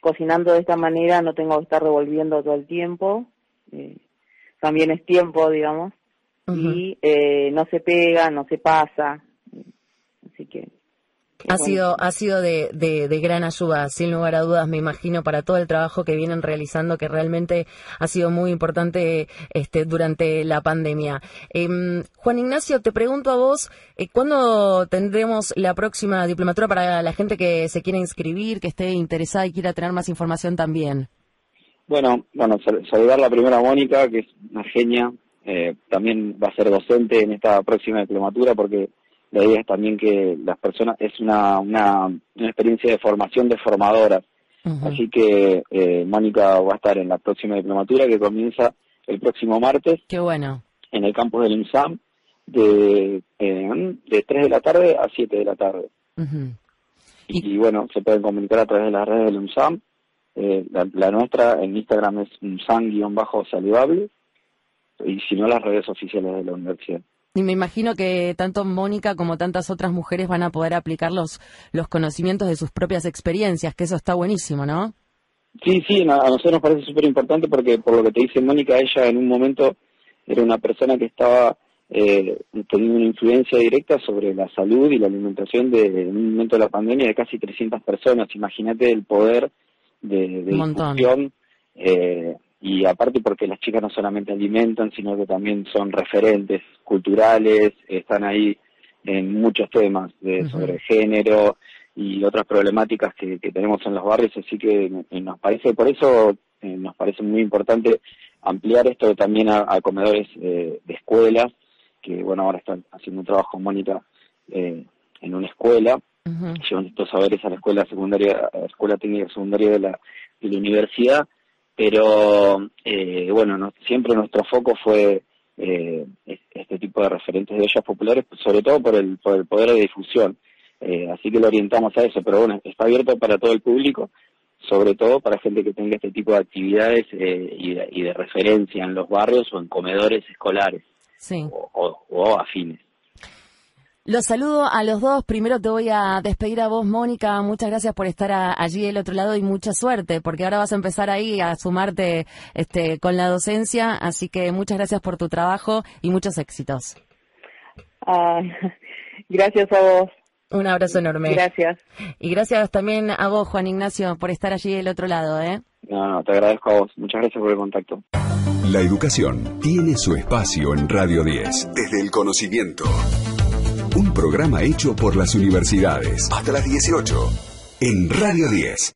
cocinando de esta manera no tengo que estar revolviendo todo el tiempo, también es tiempo, digamos, y no se pega, no se pasa, así que ha sido, ha sido de, de, gran ayuda, sin lugar a dudas, me imagino, para todo el trabajo que vienen realizando, que realmente ha sido muy importante este, durante la pandemia. Em, Juan Ignacio, te pregunto a vos, eh, ¿cuándo tendremos la próxima diplomatura para la gente que se quiera inscribir, que esté interesada y quiera tener más información también? Bueno, bueno, saludar la primera Mónica, que es una genia, eh, también va a ser docente en esta próxima diplomatura porque la idea es también que las personas, es una, una, una experiencia de formación de formadoras. Así que eh, Mónica va a estar en la próxima diplomatura que comienza el próximo martes. Qué bueno. En el campus del INSAM de, eh, de 3 de la tarde a 7 de la tarde. y, bueno, se pueden comunicar a través de las redes del UNSAM. Eh, la, nuestra en Instagram es unsan-saludable y si no las redes oficiales de la universidad. Y me imagino que tanto Mónica como tantas otras mujeres van a poder aplicar los, los conocimientos de sus propias experiencias, que eso está buenísimo, ¿no? Sí, sí, a nosotros nos parece súper importante porque por lo que te dice Mónica, ella en un momento era una persona que estaba eh, teniendo una influencia directa sobre la salud y la alimentación de, en un momento de la pandemia de casi 300 personas. Imagínate el poder de, de eh, y aparte porque las chicas no solamente alimentan, sino que también son referentes culturales, están ahí en muchos temas de, sobre género y otras problemáticas que, tenemos en los barrios, así que nos parece, por eso eh, nos parece muy importante ampliar esto también a, comedores eh, de escuelas, que bueno, ahora están haciendo un trabajo Mónica eh, en una escuela, llevan estos saberes a la escuela secundaria, a la escuela técnica secundaria de la, de la universidad, pero eh, bueno, siempre nuestro foco fue eh, este tipo de referentes de ollas populares, sobre todo por el, por el poder de difusión. Eh, así que lo orientamos a eso, pero bueno, está abierto para todo el público, sobre todo para gente que tenga este tipo de actividades y de, y, de, referencia en los barrios o en comedores escolares o afines. Los saludo a los dos. Primero te voy a despedir a vos, Mónica. Muchas gracias por estar allí del otro lado y mucha suerte, porque ahora vas a empezar ahí a sumarte este, con la docencia. Así que muchas gracias por tu trabajo y muchos éxitos. gracias a vos. Un abrazo enorme. Gracias. Y gracias también a vos, Juan Ignacio, por estar allí del otro lado. ¿eh? No, no, te agradezco a vos. Muchas gracias por el contacto. La educación tiene su espacio en Radio 10. Desde el conocimiento. Un programa hecho por las universidades. Hasta las 18. En Radio 10.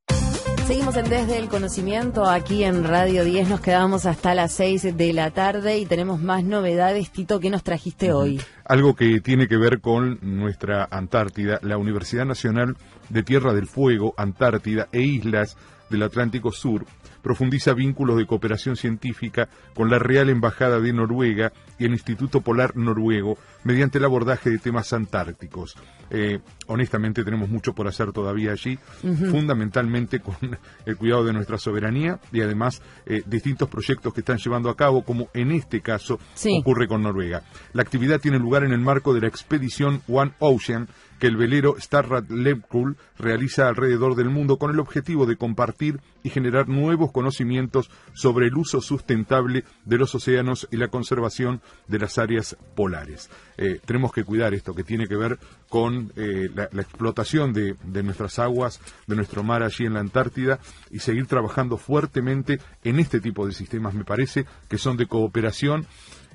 Seguimos en Desde el Conocimiento, aquí en Radio 10 nos quedamos hasta las 6 de la tarde y tenemos más novedades. Tito, ¿qué nos trajiste hoy? Algo que tiene que ver con nuestra Antártida, la Universidad Nacional de Tierra del Fuego, Antártida e Islas del Atlántico Sur profundiza vínculos de cooperación científica con la Real Embajada de Noruega y el Instituto Polar Noruego mediante el abordaje de temas antárticos. Eh, honestamente tenemos mucho por hacer todavía allí, fundamentalmente con el cuidado de nuestra soberanía y además eh, distintos proyectos que están llevando a cabo, como en este caso ocurre con Noruega. La actividad tiene lugar en el marco de la expedición One Ocean, que el velero Starrat Lepkul realiza alrededor del mundo con el objetivo de compartir y generar nuevos conocimientos sobre el uso sustentable de los océanos y la conservación de las áreas polares. Eh, tenemos que cuidar esto que tiene que ver con eh, la, explotación de, de, nuestras aguas, de nuestro mar allí en la Antártida y seguir trabajando fuertemente en este tipo de sistemas, me parece, que son de cooperación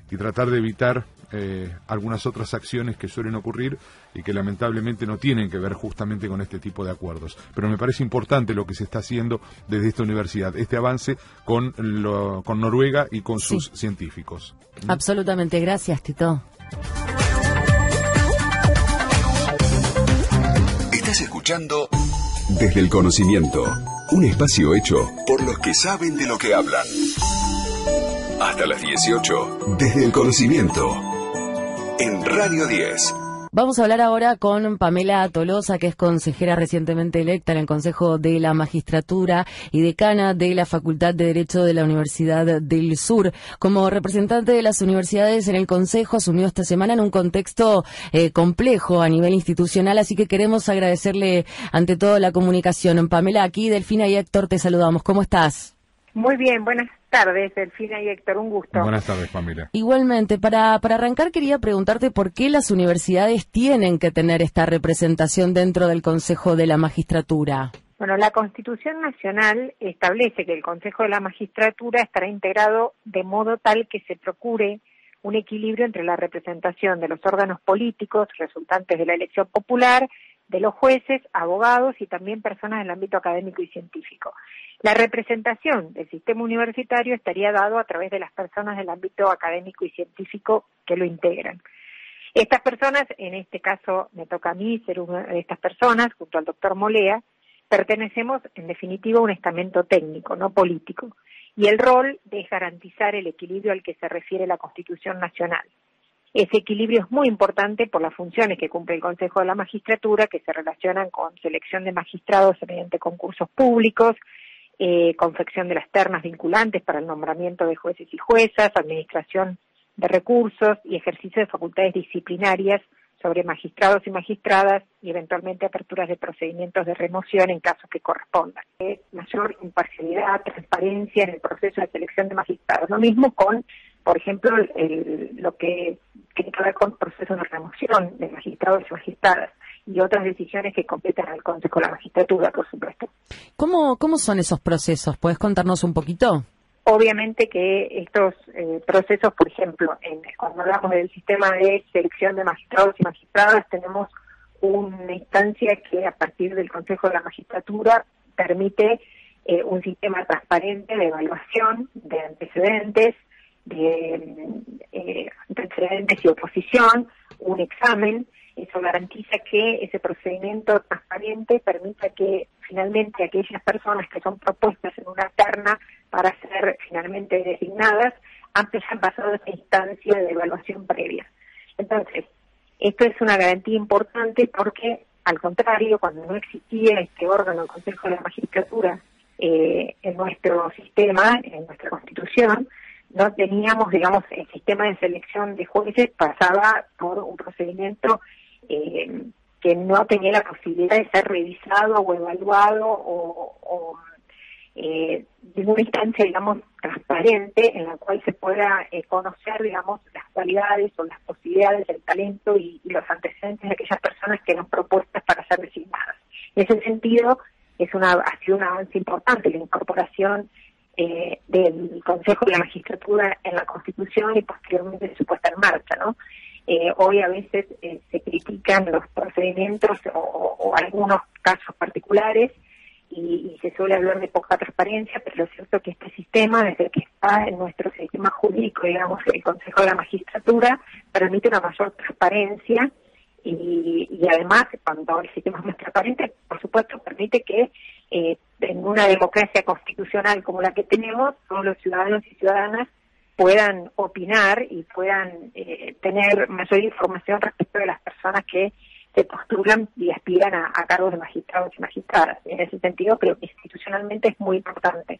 y tratar de evitar eh, algunas otras acciones que suelen ocurrir y que lamentablemente no tienen que ver justamente con este tipo de acuerdos. Pero me parece importante lo que se está haciendo desde esta universidad, este avance con, con Noruega y con sus científicos. Absolutamente, gracias Tito. Estás escuchando Desde el Conocimiento, un espacio hecho por los que saben de lo que hablan. Hasta las 18, desde el conocimiento en Radio 10. Vamos a hablar ahora con Pamela Tolosa, que es consejera recientemente electa en el Consejo de la Magistratura y decana de la Facultad de Derecho de la Universidad del Sur. Como representante de las universidades en el Consejo, asumió esta semana en un contexto eh, complejo a nivel institucional, así que queremos agradecerle ante todo la comunicación. Pamela, aquí Delfina y Héctor te saludamos. ¿Cómo estás? Muy bien, buenas tardes, Delfina y Héctor, un gusto. Buenas tardes, familia. Igualmente, para, para arrancar quería preguntarte por qué las universidades tienen que tener esta representación dentro del Consejo de la Magistratura. Bueno, la Constitución Nacional establece que el Consejo de la Magistratura estará integrado de modo tal que se procure un equilibrio entre la representación de los órganos políticos resultantes de la elección popular de los jueces, abogados y también personas del ámbito académico y científico. La representación del sistema universitario estaría dado a través de las personas del ámbito académico y científico que lo integran. Estas personas, en este caso me toca a mí ser una de estas personas, junto al doctor Molea, pertenecemos en definitiva a un estamento técnico, no político, y el rol es garantizar el equilibrio al que se refiere la Constitución Nacional. Ese equilibrio es muy importante por las funciones que cumple el Consejo de la Magistratura, que se relacionan con selección de magistrados mediante concursos públicos, eh, confección de las ternas vinculantes para el nombramiento de jueces y juezas, administración de recursos y ejercicio de facultades disciplinarias sobre magistrados y magistradas y eventualmente aperturas de procedimientos de remoción en casos que correspondan. mayor imparcialidad, transparencia en el proceso de selección de magistrados. Lo mismo con, por ejemplo, lo que tiene que ver con procesos de remoción de magistrados y magistradas y otras decisiones que competen al Consejo de la Magistratura, por supuesto. ¿Cómo, cómo son esos procesos? ¿Puedes contarnos un poquito? Obviamente que estos eh, procesos, por ejemplo, en, cuando hablamos del sistema de selección de magistrados y magistradas, tenemos una instancia que a partir del Consejo de la Magistratura permite eh, un sistema transparente de evaluación de antecedentes, de eh, y oposición, un examen eso garantiza que ese procedimiento transparente permita que finalmente aquellas personas que son propuestas en una terna para ser finalmente designadas antes han pasado esa instancia de evaluación previa. Entonces, esto es una garantía importante porque, al contrario, cuando no existía este órgano, el Consejo de la Magistratura, eh, en nuestro sistema, en nuestra Constitución, no teníamos, digamos, el sistema de selección de jueces pasaba por un procedimiento eh, que no tenía la posibilidad de ser revisado o evaluado o, eh, una instancia, digamos, transparente en la cual se pueda eh, conocer, digamos, las cualidades o las posibilidades, el talento y, los antecedentes de aquellas personas que eran propuestas para ser designadas. En ese sentido, es una, ha sido un avance importante la incorporación eh, del Consejo de la Magistratura en la Constitución y posteriormente su puesta en marcha, ¿no? Eh, hoy a veces eh, se critican los procedimientos o, algunos casos particulares y, se suele hablar de poca transparencia, pero es cierto que este sistema, desde que está en nuestro sistema jurídico, digamos, el Consejo de la Magistratura, permite una mayor transparencia y, además, cuando el sistema es más transparente, por supuesto, permite que eh, en una democracia constitucional como la que tenemos, todos los ciudadanos y ciudadanas puedan opinar y puedan eh, tener mayor información respecto de las personas que se postulan y aspiran a, a cargos de magistrados y magistradas. En ese sentido, creo que institucionalmente es muy importante.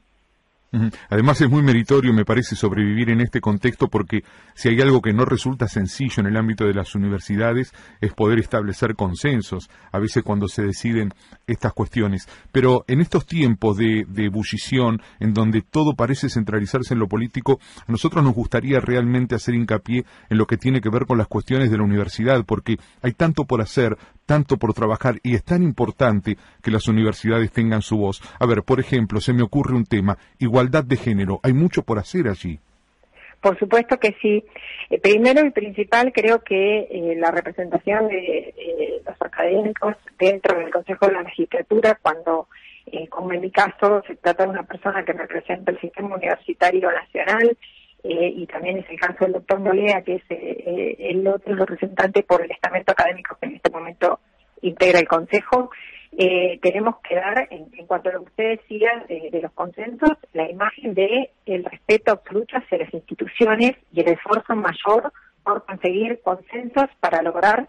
Además es muy meritorio, me parece, sobrevivir en este contexto porque si hay algo que no resulta sencillo en el ámbito de las universidades es poder establecer consensos, a veces cuando se deciden estas cuestiones. Pero en estos tiempos de, de ebullición, en donde todo parece centralizarse en lo político, a nosotros nos gustaría realmente hacer hincapié en lo que tiene que ver con las cuestiones de la universidad, porque hay tanto por hacer, tanto por trabajar y es tan importante que las universidades tengan su voz. A ver, por ejemplo, se me ocurre un tema, igualdad de género. Hay mucho por hacer allí. Por supuesto que sí. Eh, primero y principal, creo que eh, la representación de los académicos dentro del Consejo de la Magistratura, cuando, eh, como en mi caso, se trata de una persona que representa el sistema universitario nacional, eh, y también es el caso del doctor Molea, que es eh, el otro representante por el estamento académico que en este momento integra el Consejo. Eh, tenemos que dar, en, cuanto a lo que usted decía de, los consensos, la imagen de el respeto absoluto hacia las instituciones y el esfuerzo mayor por conseguir consensos para lograr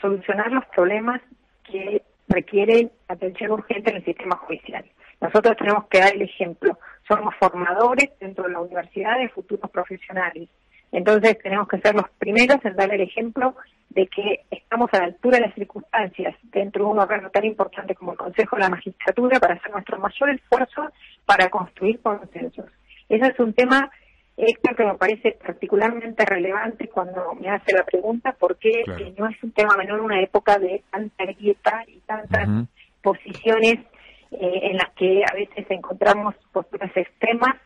solucionar los problemas que requieren atención urgente en el sistema judicial. Nosotros tenemos que dar el ejemplo. Somos formadores dentro de la universidad de futuros profesionales. Entonces tenemos que ser los primeros en dar el ejemplo de que estamos a la altura de las circunstancias dentro de un órgano tan importante como el Consejo de la Magistratura para hacer nuestro mayor esfuerzo para construir consensos. Ese es un tema, Héctor, que me parece particularmente relevante cuando me hace la pregunta, porque no es un tema menor una época de tanta grieta y tantas posiciones eh, en las que a veces encontramos posturas extremas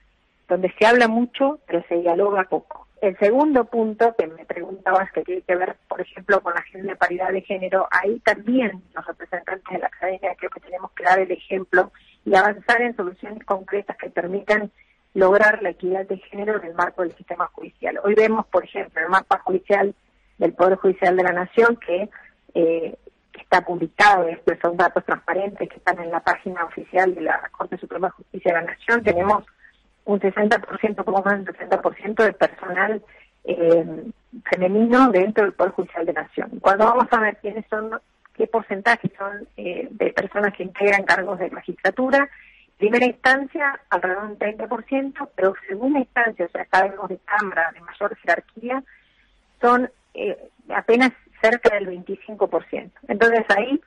donde se habla mucho, pero se dialoga poco. El segundo punto que me preguntabas que tiene que ver, por ejemplo, con la agenda de paridad de género, ahí también los representantes de la academia creo que tenemos que dar el ejemplo y avanzar en soluciones concretas que permitan lograr la equidad de género en el marco del sistema judicial. Hoy vemos, por ejemplo, el mapa judicial del Poder Judicial de la Nación que eh, está publicado, estos son datos transparentes que están en la página oficial de la Corte Suprema de Justicia de la Nación. Tenemos un 60%, poco más del 60% de personal eh, femenino dentro del Poder Judicial de Nación. Cuando vamos a ver quiénes son, qué porcentaje son eh, de personas que integran cargos de magistratura, primera instancia alrededor de un 30%, pero segunda instancia, o sea, cargos de cámara de mayor jerarquía, son eh, apenas cerca del 25%. Entonces ahí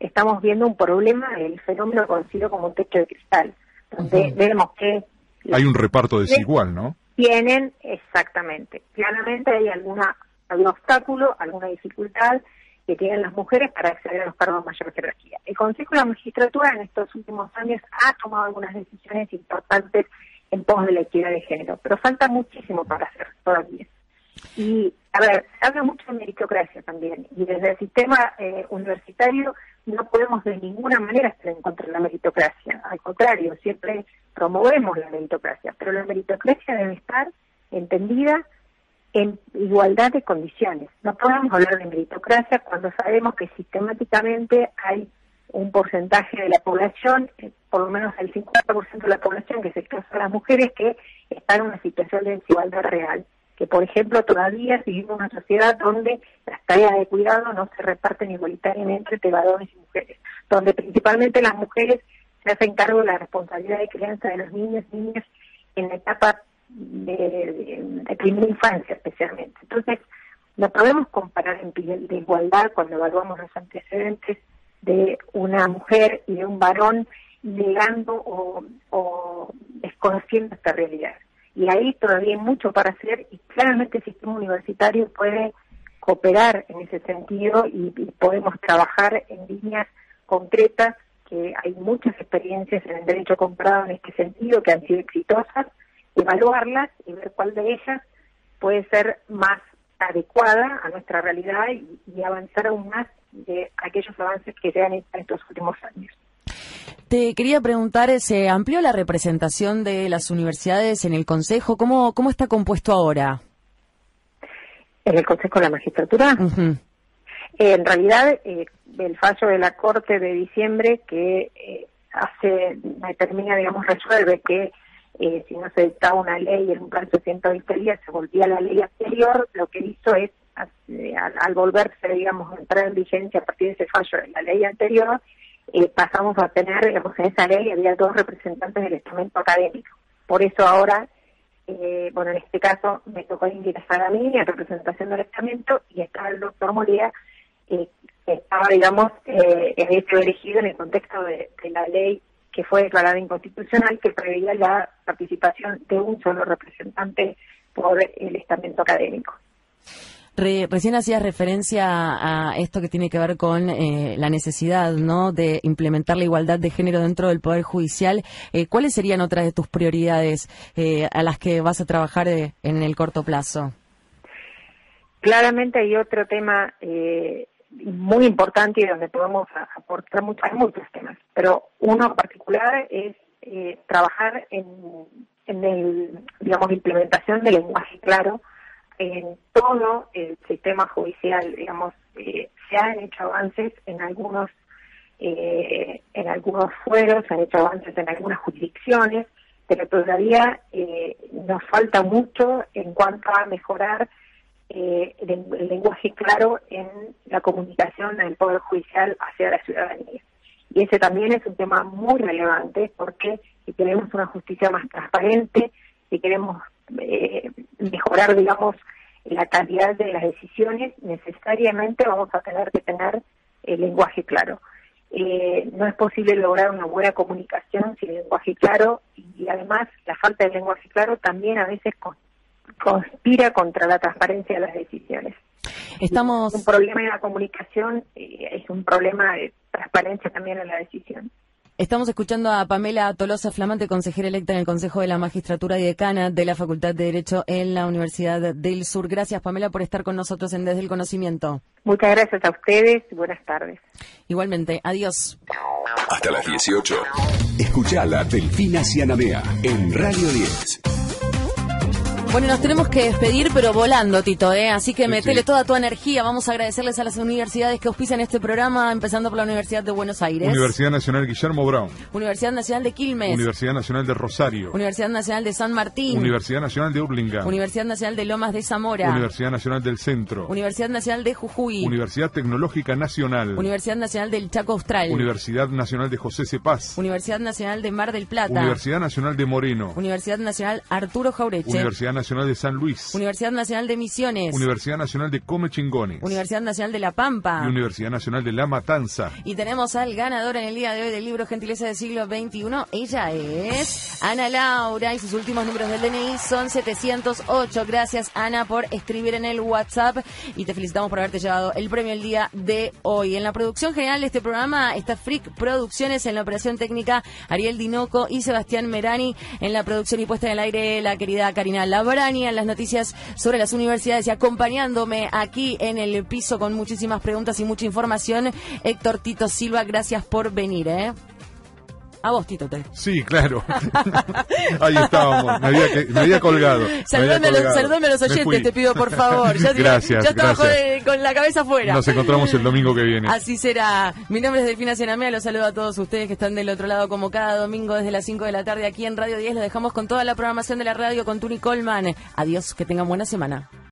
estamos viendo un problema, el fenómeno conocido como un techo de cristal, donde vemos que hay un reparto desigual, ¿no? Tienen, exactamente. Claramente hay alguna, algún obstáculo, alguna dificultad que tienen las mujeres para acceder a los cargos de mayor jerarquía. El Consejo de la Magistratura en estos últimos años ha tomado algunas decisiones importantes en pos de la equidad de género, pero falta muchísimo para hacer todavía. Y, a ver, se habla mucho de meritocracia también, y desde el sistema eh, universitario no podemos de ninguna manera estar en contra de la meritocracia. Al contrario, siempre promovemos la meritocracia, pero la meritocracia debe estar entendida en igualdad de condiciones. No podemos hablar de meritocracia cuando sabemos que sistemáticamente hay un porcentaje de la población, eh, por lo menos el 50% de la población, que se expresa las mujeres, que está en una situación de desigualdad real. Que, por ejemplo, todavía vivimos en una sociedad donde las tareas de cuidado no se reparten igualitariamente entre varones y mujeres, donde principalmente las mujeres se hacen cargo de la responsabilidad de crianza de los niños y niñas en la etapa de, primera infancia especialmente. Entonces, no podemos comparar en pie de igualdad cuando evaluamos los antecedentes de una mujer y de un varón negando o, o desconociendo esta realidad. Y ahí todavía hay mucho para hacer y claramente el sistema universitario puede cooperar en ese sentido y podemos trabajar en líneas concretas que hay muchas experiencias en el derecho comprado en este sentido que han sido exitosas, evaluarlas y ver cuál de ellas puede ser más adecuada a nuestra realidad y, avanzar aún más de aquellos avances que se han hecho en estos últimos años. Te quería preguntar, ¿se amplió la representación de las universidades en el Consejo? ¿Cómo, cómo está compuesto ahora? En el Consejo de la Magistratura. en realidad, eh, el fallo de la Corte de diciembre que eh, hace, determina, digamos, resuelve que eh, si no se dictaba una ley en un plazo de 120 días se volvía a la ley anterior, lo que hizo es, eh, al, volverse, digamos, a entrar en vigencia a partir de ese fallo de la ley anterior, pasamos a tener, digamos, en esa ley había dos representantes del estamento académico. Por eso ahora, bueno, en este caso me tocó ingresar a mí en representación del estamento y está el doctor Molía eh, estaba, digamos, eh, hecho elegido en el contexto de, la ley que fue declarada inconstitucional, que preveía la participación de un solo representante por el estamento académico. Recién hacías referencia a esto que tiene que ver con eh, la necesidad ¿no? de implementar la igualdad de género dentro del Poder Judicial. Eh, ¿Cuáles serían otras de tus prioridades eh, a las que vas a trabajar en el corto plazo? Claramente hay otro tema eh, muy importante y donde podemos aportar muchos, muchos temas, pero uno en particular es eh, trabajar en, en el, digamos, implementación del lenguaje claro en todo el sistema judicial, digamos, eh, se han hecho avances en algunos eh, en algunos fueros, se han hecho avances en algunas jurisdicciones, pero todavía eh, nos falta mucho en cuanto a mejorar eh, el, lenguaje claro en la comunicación del Poder Judicial hacia la ciudadanía. Y ese también es un tema muy relevante porque si queremos una justicia más transparente, si queremos eh, mejorar, digamos, la calidad de las decisiones, necesariamente vamos a tener que tener el lenguaje claro. Eh, no es posible lograr una buena comunicación sin lenguaje claro y además la falta de lenguaje claro también a veces conspira contra la transparencia de las decisiones. Estamos... un problema en la comunicación, eh, es un problema de transparencia también en la decisión. Estamos escuchando a Pamela Tolosa, flamante consejera electa en el Consejo de la Magistratura y decana de la Facultad de Derecho en la Universidad del Sur. Gracias, Pamela, por estar con nosotros en Desde el Conocimiento. Muchas gracias a ustedes y buenas tardes. Igualmente, adiós. Hasta las 18. Escuchala Delfina Cianamea en Radio 10. Bueno, nos tenemos que despedir, pero volando, Tito, ¿eh? Así que metele toda tu energía. Vamos a agradecerles a las universidades que auspician este programa, empezando por la Universidad de Buenos Aires. Universidad Nacional Guillermo Brown. Universidad Nacional de Quilmes. Universidad Nacional de Rosario. Universidad Nacional de San Martín. Universidad Nacional de Urlinga. Universidad Nacional de Lomas de Zamora. Universidad Nacional del Centro. Universidad Nacional de Jujuy. Universidad Tecnológica Nacional. Universidad Nacional del Chaco Austral. Universidad Nacional de José Cepaz. Universidad Nacional de Mar del Plata. Universidad Nacional de Moreno. Universidad Nacional Arturo Jaureche. Universidad Nacional de San Luis. Universidad Nacional de Misiones. Universidad Nacional de Come Chingones. Universidad Nacional de La Pampa. Y Universidad Nacional de La Matanza. Y tenemos al ganador en el día de hoy del libro Gentileza del siglo XXI. Ella es Ana Laura y sus últimos números del DNI son 708. Gracias Ana por escribir en el WhatsApp y te felicitamos por haberte llevado el premio el día de hoy. En la producción general de este programa está Freak Producciones, en la operación técnica Ariel Dinoco y Sebastián Merani, en la producción y puesta en el aire la querida Karina Labrani, en las noticias sobre las universidades y acompañándome aquí en el piso con muchísimas preguntas y mucha información, Héctor Tito Silva, gracias por venir. ¿eh? A vos, Tito. Te. Sí, claro. Ahí estábamos. Me había, me había colgado. Saludame, a los oyentes, te pido, por favor. Ya, gracias. Ya estaba con, la cabeza afuera. Nos encontramos el domingo que viene. Así será. Mi nombre es Delfina Cianamea. Los saludo a todos ustedes que están del otro lado, como cada domingo desde las 5 de la tarde aquí en Radio 10. Lo dejamos con toda la programación de la radio con Tuni Colman. Adiós, que tengan buena semana.